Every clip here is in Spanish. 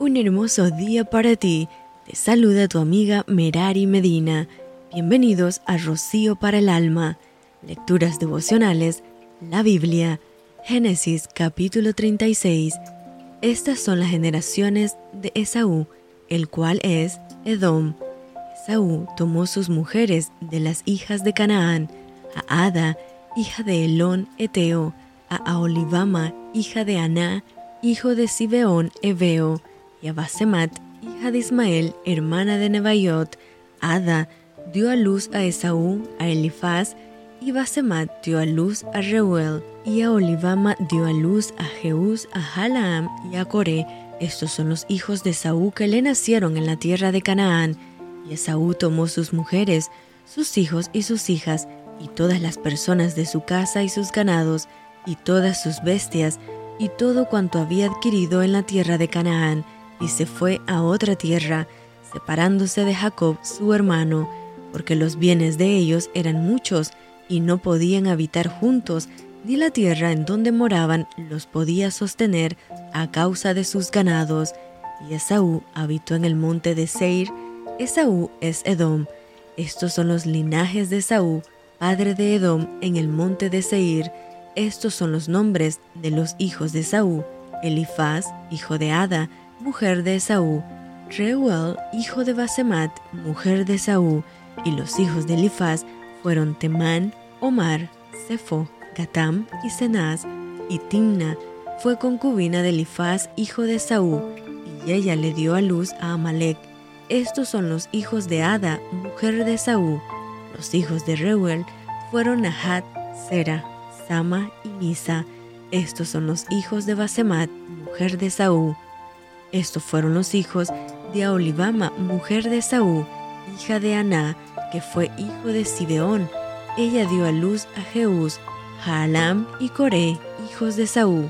Un hermoso día para ti. Te saluda tu amiga Merari Medina. Bienvenidos a Rocío para el Alma. Lecturas devocionales, la Biblia, Génesis capítulo 36. Estas son las generaciones de Esaú, el cual es Edom. Esaú tomó sus mujeres de las hijas de Canaán, a Ada, hija de Elón Eteo, a Aolibama, hija de Aná, hijo de Sibeón Ebeo, y a Basemat, hija de Ismael, hermana de Nebaiot. Ada dio a luz a Esaú, a Elifaz, y Basemat dio a luz a Reuel, y a Olivama dio a luz a Jeús, a Halaam y a Coré. Estos son los hijos de Esaú que le nacieron en la tierra de Canaán. Y Esaú tomó sus mujeres, sus hijos y sus hijas, y todas las personas de su casa y sus ganados, y todas sus bestias, y todo cuanto había adquirido en la tierra de Canaán, y se fue a otra tierra, separándose de Jacob su hermano, porque los bienes de ellos eran muchos, y no podían habitar juntos, ni la tierra en donde moraban los podía sostener a causa de sus ganados. Y Esaú habitó en el monte de Seir. Esaú es Edom. Estos son los linajes de Esaú, padre de Edom, en el monte de Seir. Estos son los nombres de los hijos de Esaú: Elifaz, hijo de Ada, mujer de Esaú, Reuel, hijo de Basemat, mujer de Esaú, y los hijos de Elifaz fueron Temán, Omar, Sefo, Gatam y Senaz, y Timna fue concubina de Elifaz, hijo de Esaú, y ella le dio a luz a Amalek. Estos son los hijos de Ada, mujer de Esaú. Los hijos de Reuel fueron Nahat, Sera, Sama y Misa. Estos son los hijos de Basemat, mujer de Esaú. Estos fueron los hijos de Aolibama, mujer de Esaú, hija de Aná, que fue hijo de Sibeón. Ella dio a luz a Jeús, Jaalam y Coré, hijos de Saúl.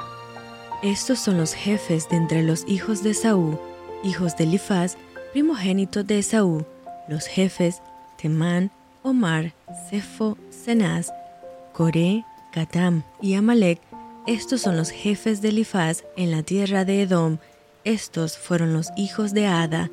Estos son los jefes de entre los hijos de Saúl, hijos de Elifaz, primogénito de Esaú, los jefes Temán, Omar, Sefo, Senaz, Coré, Catam y Amalek. Estos son los jefes de Elifaz en la tierra de Edom. Estos fueron los hijos de Ada.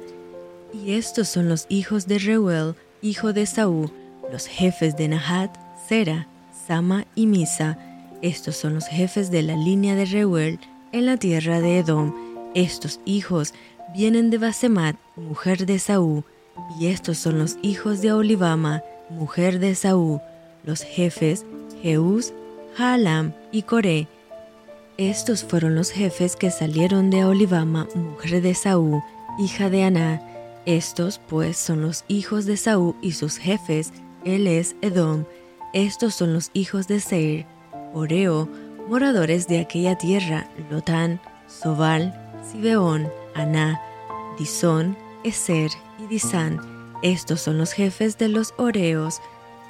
Y estos son los hijos de Reuel, hijo de Saúl, los jefes de Nahat, Sera, Sama y Misa. Estos son los jefes de la línea de Reuel en la tierra de Edom. Estos hijos vienen de Basemat, mujer de Saúl, y estos son los hijos de Olivama, mujer de Saúl, los jefes Jeús, Jaalam y Coré. Estos fueron los jefes que salieron de Olivama, mujer de Saúl, hija de Aná. Estos pues son los hijos de Saúl y sus jefes, él es Edom. Estos son los hijos de Seir, Oreo, moradores de aquella tierra, Lotán, Sobal, Sibeón, Aná, Disón, Eser y Disán. Estos son los jefes de los Oreos,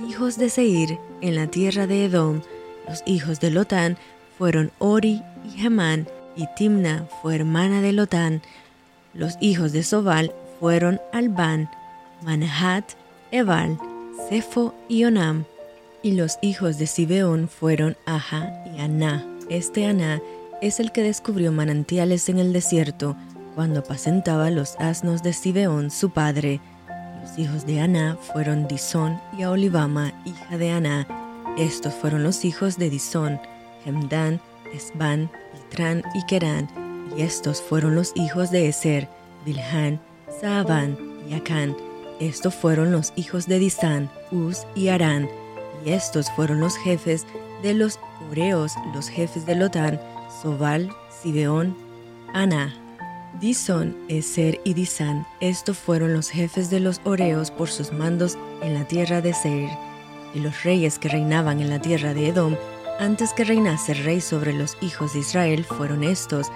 hijos de Seir, en la tierra de Edom. Los hijos de Lotán fueron Ori y Hamán, y Timna fue hermana de Lotán. Los hijos de Sobal fueron Albán, Manahat, Ebal, Sefo y Onam. Y los hijos de Sibeón fueron Aja y Aná. Este Aná es el que descubrió manantiales en el desierto cuando apacentaba los asnos de Sibeón, su padre. Los hijos de Aná fueron Disón y Aolibama, hija de Aná. Estos fueron los hijos de Disón, Hemdán, Esban, Itrán y Kerán. Y estos fueron los hijos de Eser, Bilhan, Saabán y Acán. Estos fueron los hijos de Disán, Uz y Arán y estos fueron los jefes de los Ureos, los jefes de Lotán, Sobal, Sibeón, Ana. Disón, Eser y Disán, estos fueron los jefes de los Oreos por sus mandos en la tierra de Seir, y los reyes que reinaban en la tierra de Edom, antes que reinase rey sobre los hijos de Israel, fueron estos.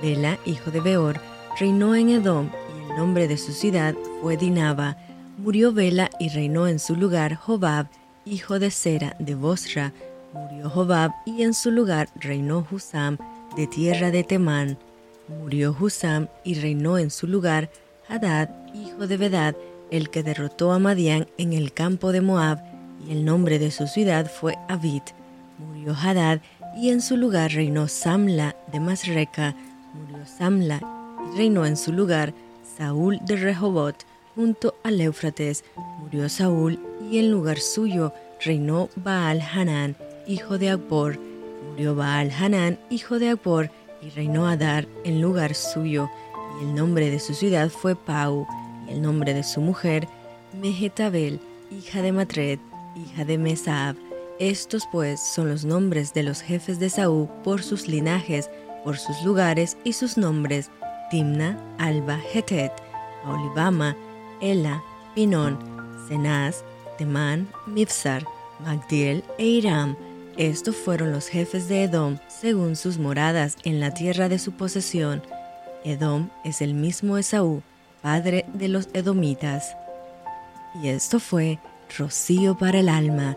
Bela, hijo de Beor, reinó en Edom, y el nombre de su ciudad fue Dinaba. Murió Bela y reinó en su lugar Jobab, hijo de Sera de Bosra, murió Jobab y en su lugar reinó Husam de tierra de Temán. Murió Husam y reinó en su lugar Hadad, hijo de Bedad, el que derrotó a Madián en el campo de Moab, y el nombre de su ciudad fue Abid. Murió Hadad y en su lugar reinó Samla de Masreca. Murió Samla reinó en su lugar Saúl de Rehobot junto al Éufrates. Murió Saúl y en lugar suyo reinó Baal Hanán, hijo de Akbor. Murió Baal Hanán, hijo de Akbor, y reinó Adar en lugar suyo. Y el nombre de su ciudad fue Pau, y el nombre de su mujer Mehetabel, hija de Matred, hija de Mesab. Estos pues son los nombres de los jefes de Saúl por sus linajes, por sus lugares y sus nombres: Timna, Alba, Hetet, Olivama, Ela, Pinón, Cenaz, Temán, Mifsar, Magdiel e Iram. Estos fueron los jefes de Edom según sus moradas en la tierra de su posesión. Edom es el mismo Esaú, padre de los edomitas. Y esto fue Rocío para el alma.